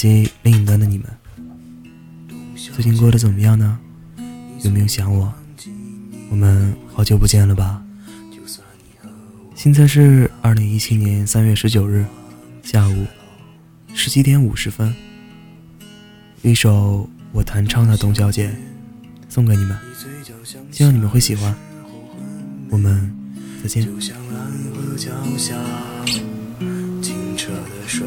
机另一端的你们，最近过得怎么样呢？有没有想我？我们好久不见了吧？现在是二零一七年三月十九日下午十七点五十分，一首我弹唱的《董小姐》送给你们，希望你们会喜欢。我们再见。清澈的水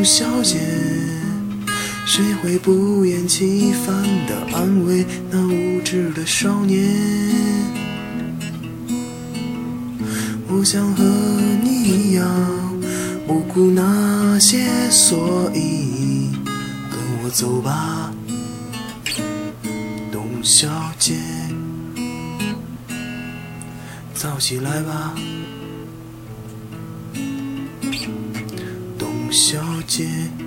董小姐，谁会不厌其烦地安慰那无知的少年？我想和你一样，不顾那些，所以跟我走吧，董小姐，早起来吧。小姐。